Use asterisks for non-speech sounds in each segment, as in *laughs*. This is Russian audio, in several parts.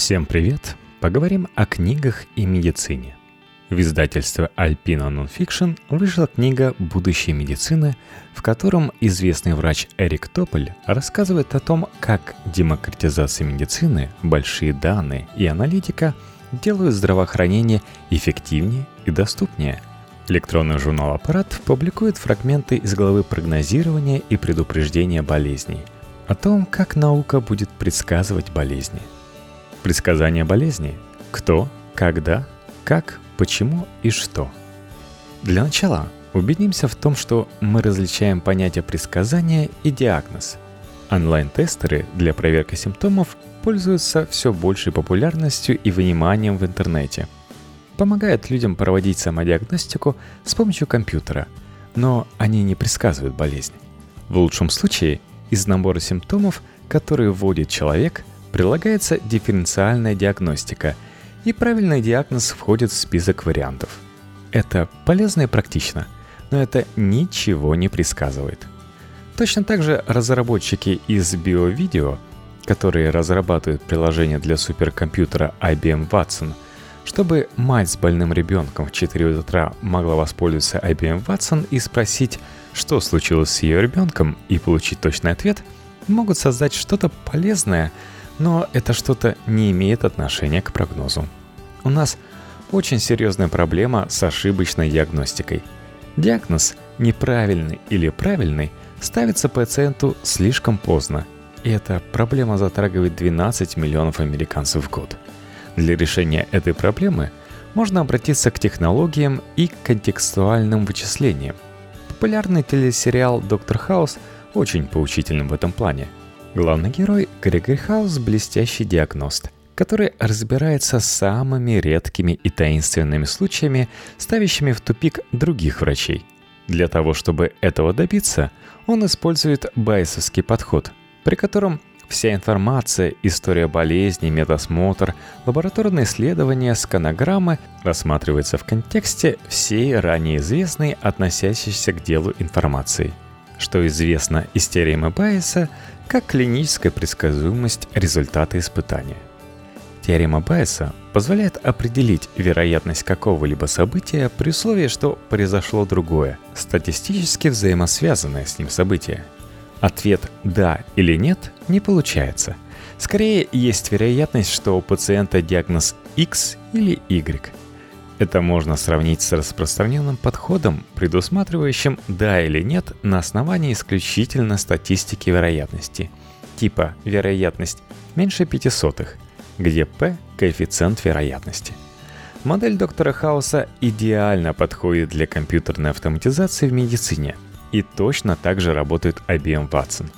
Всем привет! Поговорим о книгах и медицине. В издательстве Alpina Nonfiction вышла книга «Будущее медицины», в котором известный врач Эрик Тополь рассказывает о том, как демократизация медицины, большие данные и аналитика делают здравоохранение эффективнее и доступнее. Электронный журнал «Аппарат» публикует фрагменты из главы прогнозирования и предупреждения болезней, о том, как наука будет предсказывать болезни – Предсказание болезни. Кто, когда, как, почему и что. Для начала убедимся в том, что мы различаем понятия предсказания и диагноз. Онлайн-тестеры для проверки симптомов пользуются все большей популярностью и вниманием в интернете. Помогают людям проводить самодиагностику с помощью компьютера, но они не предсказывают болезнь. В лучшем случае из набора симптомов, которые вводит человек, прилагается дифференциальная диагностика, и правильный диагноз входит в список вариантов. Это полезно и практично, но это ничего не предсказывает. Точно так же разработчики из биовидео, которые разрабатывают приложение для суперкомпьютера IBM Watson, чтобы мать с больным ребенком в 4 утра могла воспользоваться IBM Watson и спросить, что случилось с ее ребенком, и получить точный ответ, могут создать что-то полезное – но это что-то не имеет отношения к прогнозу. У нас очень серьезная проблема с ошибочной диагностикой. Диагноз неправильный или правильный ставится пациенту слишком поздно, и эта проблема затрагивает 12 миллионов американцев в год. Для решения этой проблемы можно обратиться к технологиям и контекстуальным вычислениям. Популярный телесериал «Доктор Хаус» очень поучительным в этом плане – Главный герой — Грегори Хаус — блестящий диагност, который разбирается с самыми редкими и таинственными случаями, ставящими в тупик других врачей. Для того, чтобы этого добиться, он использует байсовский подход, при котором Вся информация, история болезни, медосмотр, лабораторные исследования, сканограммы рассматривается в контексте всей ранее известной, относящейся к делу информации. Что известно из теоремы Байеса, как клиническая предсказуемость результата испытания. Теорема Байеса позволяет определить вероятность какого-либо события при условии, что произошло другое, статистически взаимосвязанное с ним событие. Ответ «да» или «нет» не получается. Скорее, есть вероятность, что у пациента диагноз X или Y. Это можно сравнить с распространенным подходом, предусматривающим «да» или «нет» на основании исключительно статистики вероятности, типа вероятность меньше 5 сотых, где P – коэффициент вероятности. Модель доктора Хауса идеально подходит для компьютерной автоматизации в медицине и точно так же работает IBM Watson.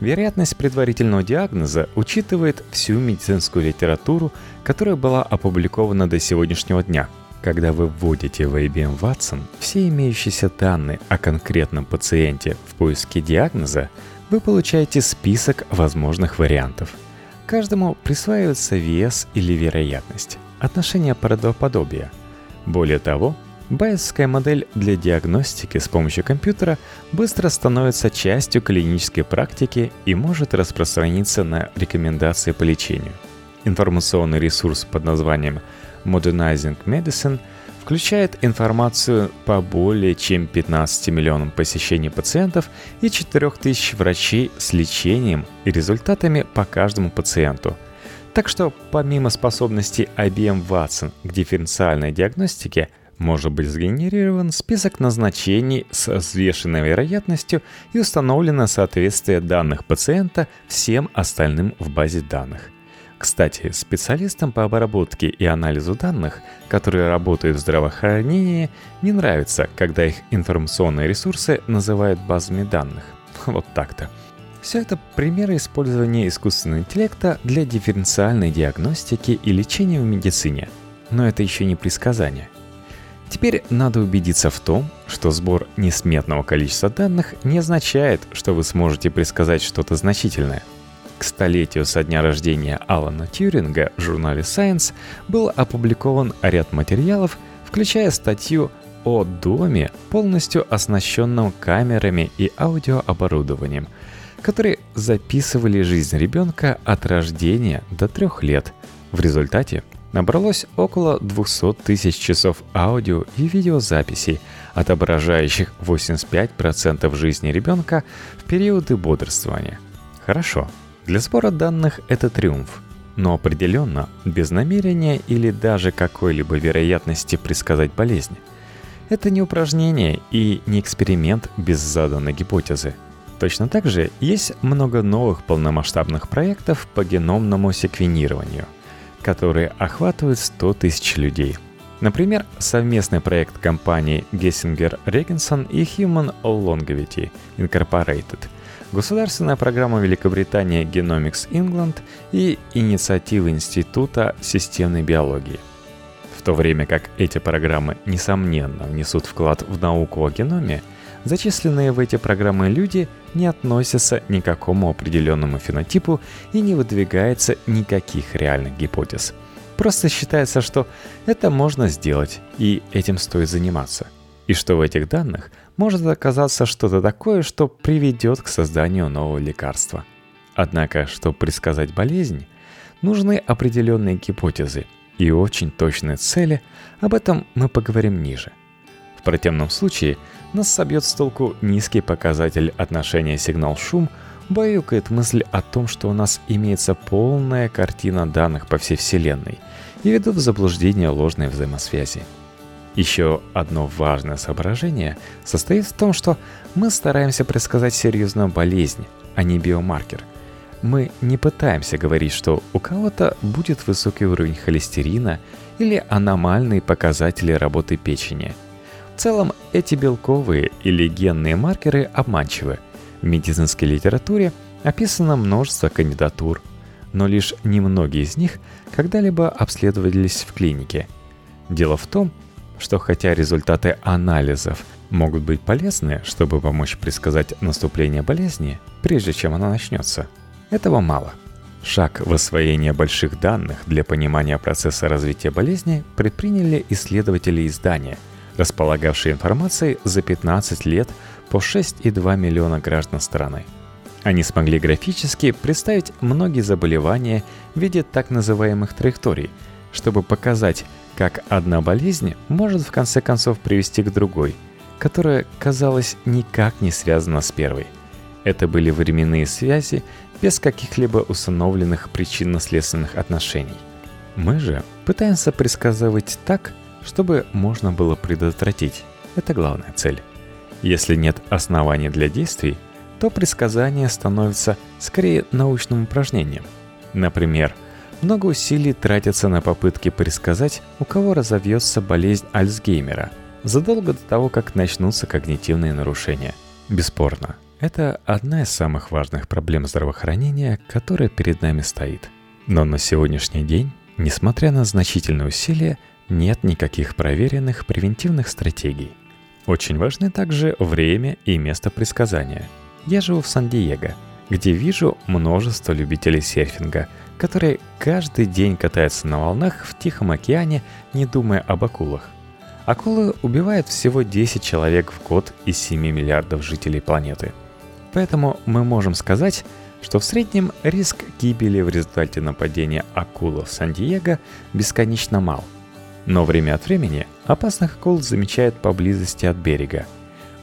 Вероятность предварительного диагноза учитывает всю медицинскую литературу, которая была опубликована до сегодняшнего дня – когда вы вводите в IBM Watson все имеющиеся данные о конкретном пациенте в поиске диагноза, вы получаете список возможных вариантов. Каждому присваивается вес или вероятность, отношение правдоподобия. Более того, Байесская модель для диагностики с помощью компьютера быстро становится частью клинической практики и может распространиться на рекомендации по лечению. Информационный ресурс под названием Modernizing Medicine включает информацию по более чем 15 миллионам посещений пациентов и 4000 врачей с лечением и результатами по каждому пациенту. Так что помимо способности IBM Watson к дифференциальной диагностике, может быть сгенерирован список назначений с взвешенной вероятностью и установлено соответствие данных пациента всем остальным в базе данных – кстати, специалистам по обработке и анализу данных, которые работают в здравоохранении, не нравится, когда их информационные ресурсы называют базами данных. *laughs* Вот так-то. Все это примеры использования искусственного интеллекта для дифференциальной диагностики и лечения в медицине. Но это еще не предсказание. Теперь надо убедиться в том, что сбор несметного количества данных не означает, что вы сможете предсказать что-то значительное – к столетию со дня рождения Алана Тьюринга в журнале Science был опубликован ряд материалов, включая статью о доме, полностью оснащенном камерами и аудиооборудованием, которые записывали жизнь ребенка от рождения до трех лет, В результате набралось около 200 тысяч часов аудио и видеозаписей, отображающих 85% жизни ребенка в периоды бодрствования. Хорошо, для сбора данных это триумф, но определенно без намерения или даже какой-либо вероятности предсказать болезнь. Это не упражнение и не эксперимент без заданной гипотезы. Точно так же есть много новых полномасштабных проектов по геномному секвенированию – которые охватывают 100 тысяч людей. Например, совместный проект компаний Gessinger Regenson и Human Longevity Incorporated, государственная программа Великобритании Genomics England и инициатива Института системной биологии. В то время как эти программы, несомненно, внесут вклад в науку о геноме, Зачисленные в эти программы люди не относятся ни к какому определенному фенотипу и не выдвигается никаких реальных гипотез. Просто считается, что это можно сделать, и этим стоит заниматься. И что в этих данных может оказаться что-то такое, что приведет к созданию нового лекарства. Однако, чтобы предсказать болезнь, нужны определенные гипотезы и очень точные цели, об этом мы поговорим ниже. В противном случае нас собьет с толку низкий показатель отношения сигнал-шум, баюкает мысль о том, что у нас имеется полная картина данных по всей Вселенной и ведут в заблуждение ложные взаимосвязи. Еще одно важное соображение состоит в том, что мы стараемся предсказать серьезную болезнь, а не биомаркер. Мы не пытаемся говорить, что у кого-то будет высокий уровень холестерина или аномальные показатели работы печени – в целом, эти белковые или генные маркеры обманчивы. В медицинской литературе описано множество кандидатур, но лишь немногие из них когда-либо обследовались в клинике. Дело в том, хотя результаты анализов могут быть полезны, чтобы помочь предсказать наступление болезни, прежде чем она начнется, этого мало. Шаг в освоение больших данных для понимания процесса развития болезни предприняли исследователи издания – располагавшие информацией за 15 лет по 6,2 миллиона граждан страны. Они смогли графически представить многие заболевания в виде так называемых траекторий, чтобы показать, как одна болезнь может в конце концов привести к другой, которая, казалось, никак не связана с первой. Это были временные связи без каких-либо установленных причинно-следственных отношений. Мы же пытаемся предсказывать так, чтобы можно было предотвратить. Это главная цель. Если нет оснований для действий, то предсказание становится скорее научным упражнением. Например, много усилий тратятся на попытки предсказать, у кого разовьется болезнь Альцгеймера, задолго до того, как начнутся когнитивные нарушения. Бесспорно, это одна из самых важных проблем здравоохранения, которая перед нами стоит. Но на сегодняшний день, несмотря на значительные усилия, нет никаких проверенных превентивных стратегий. Очень важны также время и место предсказания. Я живу в Сан-Диего, где вижу множество любителей серфинга, которые каждый день катаются на волнах в Тихом океане, не думая об акулах. Акулы убивают всего 10 человек в год из 7 миллиардов жителей планеты. Поэтому мы можем сказать, что в среднем риск гибели в результате нападения акулы в Сан-Диего бесконечно мал – но время от времени опасных акул замечают поблизости от берега.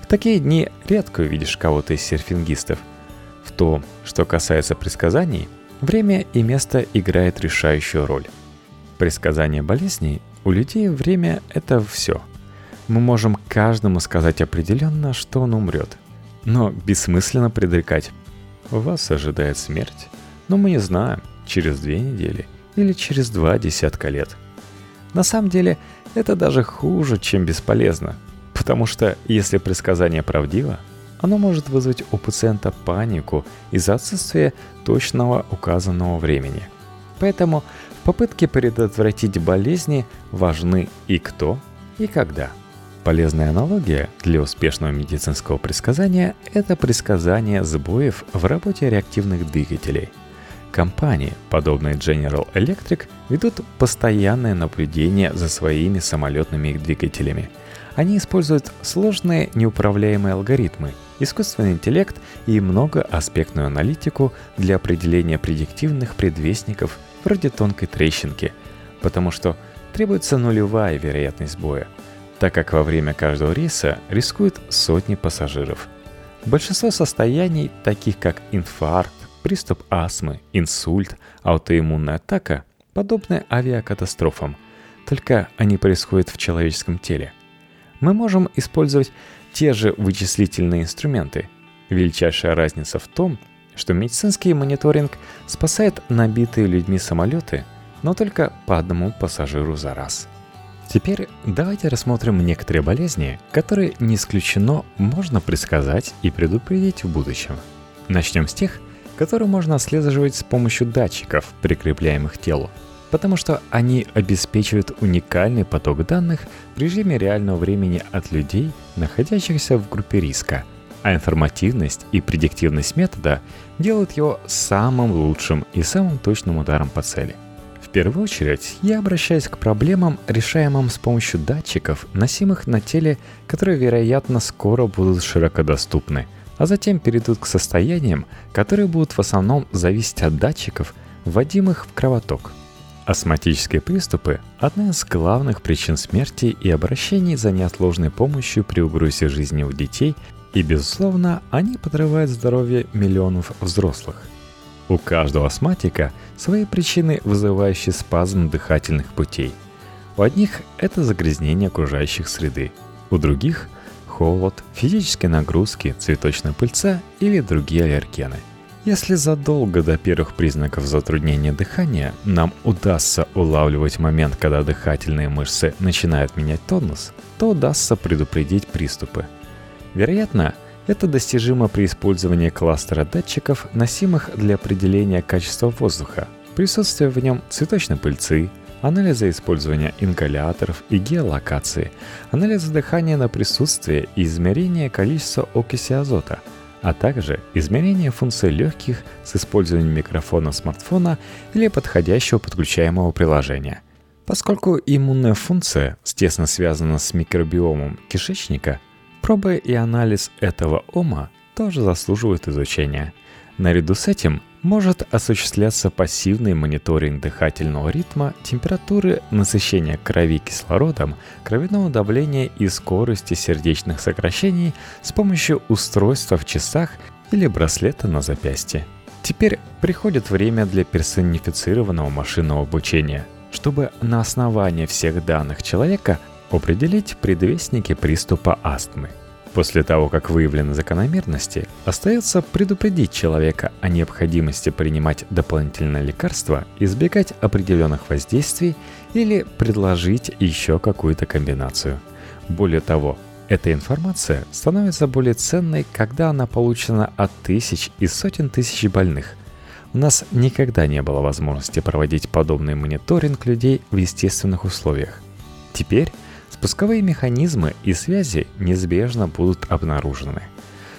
В такие дни редко увидишь кого-то из серфингистов. В том, что касается предсказаний, время и место играет решающую роль. Предсказание болезней у людей время – это все. Мы можем каждому сказать определенно, что он умрет. Но бессмысленно предрекать. Вас ожидает смерть, но мы не знаем, через две недели или через два десятка лет – на самом деле, это даже хуже, чем бесполезно. Потому что если предсказание правдиво, оно может вызвать у пациента панику из-за отсутствия точного указанного времени. Поэтому в попытке предотвратить болезни важны и кто, и когда. Полезная аналогия для успешного медицинского предсказания – это предсказание сбоев в работе реактивных двигателей – Компании, подобные General Electric, ведут постоянное наблюдение за своими самолетными двигателями. Они используют сложные неуправляемые алгоритмы, искусственный интеллект и многоаспектную аналитику для определения предиктивных предвестников вроде тонкой трещинки, потому что требуется нулевая вероятность сбоя, так как во время каждого рейса рискуют сотни пассажиров. Большинство состояний, таких как инфаркт, приступ астмы, инсульт, аутоиммунная атака, подобны авиакатастрофам, только они происходят в человеческом теле. Мы можем использовать те же вычислительные инструменты. Величайшая разница в том, что медицинский мониторинг спасает набитые людьми самолеты, но только по одному пассажиру за раз. Теперь давайте рассмотрим некоторые болезни, которые не исключено можно предсказать и предупредить в будущем. Начнем с тех, которые можно отслеживать с помощью датчиков, прикрепляемых к телу, потому что они обеспечивают уникальный поток данных в режиме реального времени от людей, находящихся в группе риска, а информативность и предиктивность метода делают его самым лучшим и самым точным ударом по цели. В первую очередь, я обращаюсь к проблемам, решаемым с помощью датчиков, носимых на теле, которые, вероятно, скоро будут широко доступны, а затем перейдут к состояниям, которые будут в основном зависеть от датчиков, вводимых в кровоток. Астматические приступы – одна из главных причин смерти и обращений за неотложной помощью при угрозе жизни у детей, и, безусловно, они подрывают здоровье миллионов взрослых. У каждого астматика свои причины, вызывающие спазм дыхательных путей. У одних это загрязнение окружающих среды, у других – холод, физические нагрузки, цветочная пыльца или другие аллергены – если задолго до первых признаков затруднения дыхания нам удастся улавливать момент, когда дыхательные мышцы начинают менять тонус, то удастся предупредить приступы. Вероятно, это достижимо при использовании кластера датчиков, носимых для определения качества воздуха, присутствия в нем цветочной пыльцы, анализа использования ингаляторов и геолокации, анализа дыхания на присутствие и измерения количества окиси азота – а также измерение функций легких с использованием микрофона смартфона или подходящего подключаемого приложения. Поскольку иммунная функция тесно связана с микробиомом кишечника, пробы и анализ этого ома тоже заслуживают изучения. Наряду с этим может осуществляться пассивный мониторинг дыхательного ритма, температуры, насыщения крови кислородом, кровяного давления и скорости сердечных сокращений с помощью устройства в часах или браслета на запястье. Теперь приходит время для персонифицированного машинного обучения, чтобы на основании всех данных человека определить предвестники приступа астмы – После того, как выявлены закономерности, остается предупредить человека о необходимости принимать дополнительное лекарство, избегать определенных воздействий или предложить еще какую-то комбинацию. Более того, эта информация становится более ценной, когда она получена от тысяч и сотен тысяч больных. У нас никогда не было возможности проводить подобный мониторинг людей в естественных условиях. Теперь Спусковые механизмы и связи неизбежно будут обнаружены.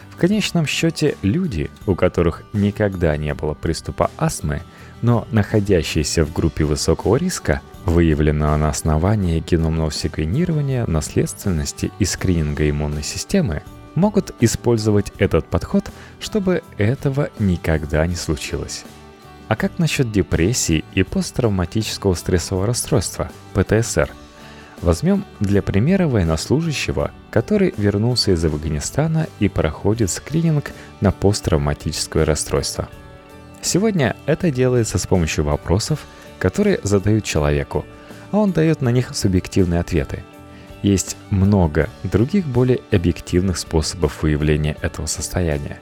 В конечном счете люди, у которых никогда не было приступа астмы, но находящиеся в группе высокого риска, выявленного на основании геномного секвенирования, наследственности и скрининга иммунной системы, могут использовать этот подход, чтобы этого никогда не случилось. А как насчет депрессии и посттравматического стрессового расстройства, ПТСР – Возьмем для примера военнослужащего, который вернулся из Афганистана и проходит скрининг на посттравматическое расстройство. Сегодня это делается с помощью вопросов, которые задают человеку, а он дает на них субъективные ответы. Есть много других более объективных способов выявления этого состояния.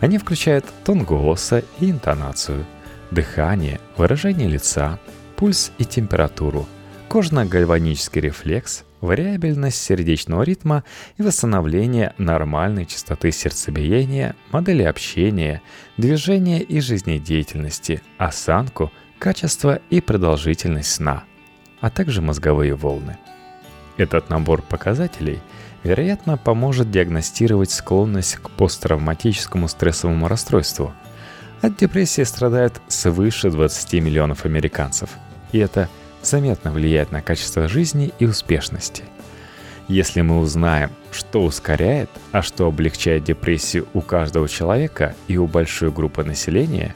Они включают тон голоса и интонацию, дыхание, выражение лица, пульс и температуру – кожно-гальванический рефлекс, вариабельность сердечного ритма и восстановление нормальной частоты сердцебиения, модели общения, движения и жизнедеятельности, осанку, качество и продолжительность сна, а также мозговые волны. Этот набор показателей, вероятно, поможет диагностировать склонность к посттравматическому стрессовому расстройству. От депрессии страдает свыше 20 миллионов американцев. И это – заметно влияет на качество жизни и успешности. Если мы узнаем, что ускоряет, а что облегчает депрессию у каждого человека и у большой группы населения,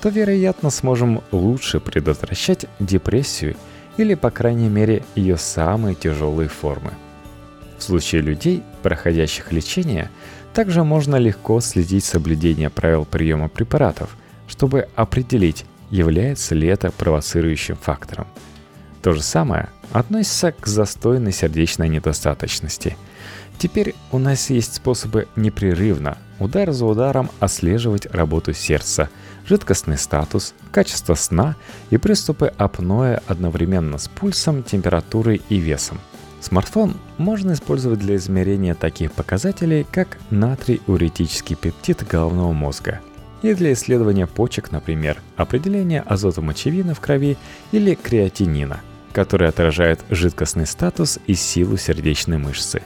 то, вероятно, сможем лучше предотвращать депрессию или, по крайней мере, ее самые тяжелые формы. В случае людей, проходящих лечение, также можно легко следить соблюдение правил приема препаратов, чтобы определить, является ли это провоцирующим фактором. То же самое относится к застойной сердечной недостаточности. Теперь у нас есть способы непрерывно, удар за ударом отслеживать работу сердца, жидкостный статус, качество сна и приступы апноэ одновременно с пульсом, температурой и весом. Смартфон можно использовать для измерения таких показателей, как натрий-уретический пептид головного мозга – и для исследования почек, например, определения азота мочевины в крови или креатинина, который отражает жидкостный статус и силу сердечной мышцы.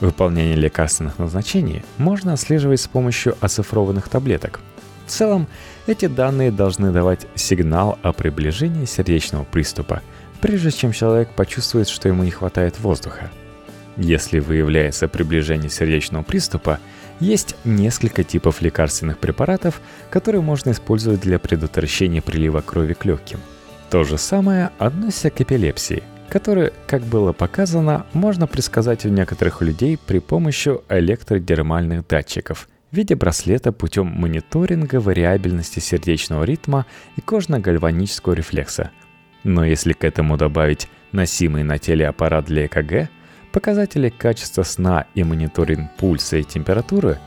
Выполнение лекарственных назначений можно отслеживать с помощью оцифрованных таблеток. В целом, эти данные должны давать сигнал о приближении сердечного приступа, прежде чем человек почувствует, что ему не хватает воздуха. Если выявляется приближение сердечного приступа, есть несколько типов лекарственных препаратов, которые можно использовать для предотвращения прилива крови к легким. То же самое относится к эпилепсии, которую, как было показано, можно предсказать у некоторых людей при помощи электродермальных датчиков в виде браслета путем мониторинга вариабельности сердечного ритма и кожно-гальванического рефлекса. Но если к этому добавить носимый на теле аппарат для ЭКГ – показатели качества сна и мониторинг пульса и температуры,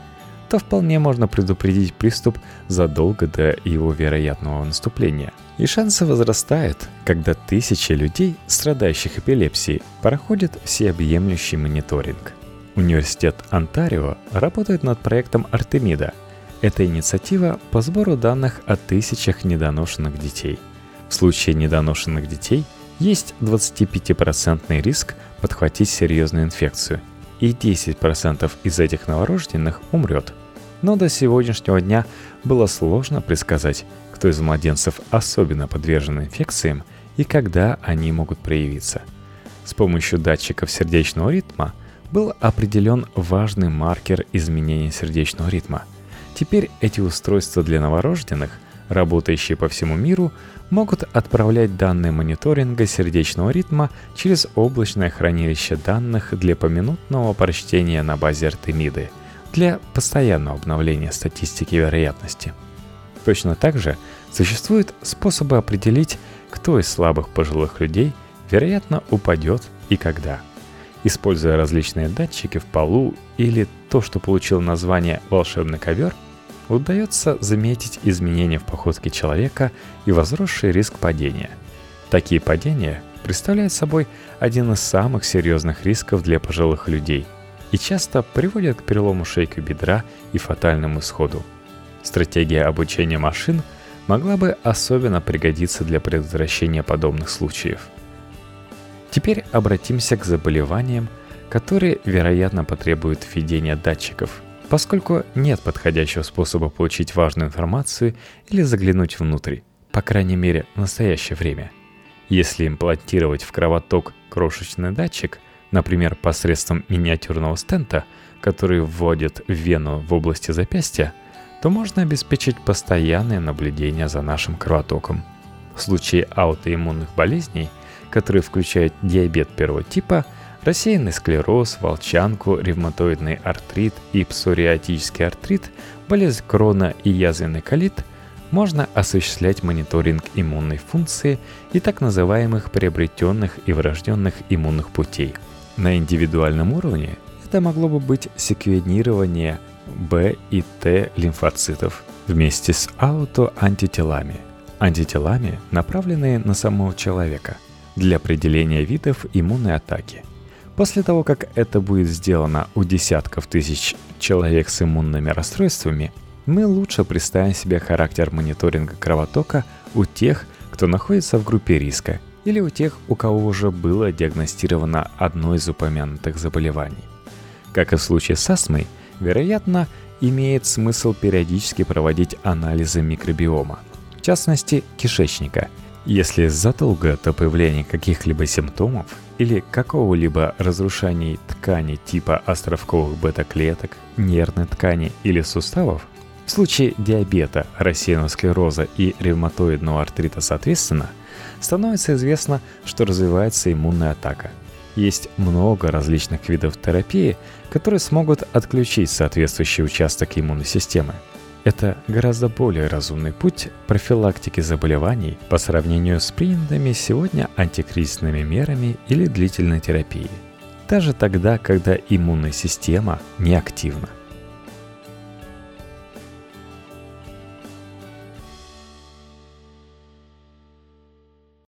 то вполне можно предупредить приступ задолго до его вероятного наступления. И шансы возрастают, когда тысячи людей, страдающих эпилепсией, проходят всеобъемлющий мониторинг. Университет Онтарио работает над проектом Артемида. Это инициатива по сбору данных о тысячах недоношенных детей. В случае недоношенных детей есть 25% риск подхватить серьезную инфекцию, и 10% из этих новорожденных умрет. Но до сегодняшнего дня было сложно предсказать, кто из младенцев особенно подвержен инфекциям и когда они могут проявиться. С помощью датчиков сердечного ритма был определен важный маркер изменения сердечного ритма. Теперь эти устройства для новорожденных, работающие по всему миру, могут отправлять данные мониторинга сердечного ритма через облачное хранилище данных для поминутного прочтения на базе Артемиды для постоянного обновления статистики вероятности. Точно так же существуют способы определить, кто из слабых пожилых людей вероятно упадет и когда. Используя различные датчики в полу или то, что получило название «волшебный ковер», удается заметить изменения в походке человека и возросший риск падения. Такие падения представляют собой один из самых серьезных рисков для пожилых людей и часто приводят к перелому шейки бедра и фатальному исходу. Стратегия обучения машин могла бы особенно пригодиться для предотвращения подобных случаев. Теперь обратимся к заболеваниям, которые, вероятно, потребуют введения датчиков – поскольку нет подходящего способа получить важную информацию или заглянуть внутрь, по крайней мере в настоящее время. Если имплантировать в кровоток крошечный датчик, например, посредством миниатюрного стента, который вводит вену в области запястья, то можно обеспечить постоянное наблюдение за нашим кровотоком. В случае аутоиммунных болезней, которые включают диабет первого типа – рассеянный склероз, волчанку, ревматоидный артрит и псориатический артрит, болезнь крона и язвенный колит можно осуществлять мониторинг иммунной функции и так называемых приобретенных и врожденных иммунных путей. На индивидуальном уровне это могло бы быть секвенирование Б и Т лимфоцитов вместе с аутоантителами. Антителами, направленные на самого человека для определения видов иммунной атаки – После того, как это будет сделано у десятков тысяч человек с иммунными расстройствами, мы лучше представим себе характер мониторинга кровотока у тех, кто находится в группе риска, или у тех, у кого уже было диагностировано одно из упомянутых заболеваний. Как и в случае с астмой, вероятно, имеет смысл периодически проводить анализы микробиома, в частности кишечника – если задолго до появления каких-либо симптомов или какого-либо разрушения ткани типа островковых бета-клеток, нервной ткани или суставов, В случае диабета, рассеянного склероза и ревматоидного артрита соответственно, становится известно, что развивается иммунная атака. Есть много различных видов терапии, которые смогут отключить соответствующий участок иммунной системы. Это гораздо более разумный путь профилактики заболеваний по сравнению с принятыми сегодня антикризисными мерами или длительной терапией. Даже тогда, когда иммунная система неактивна.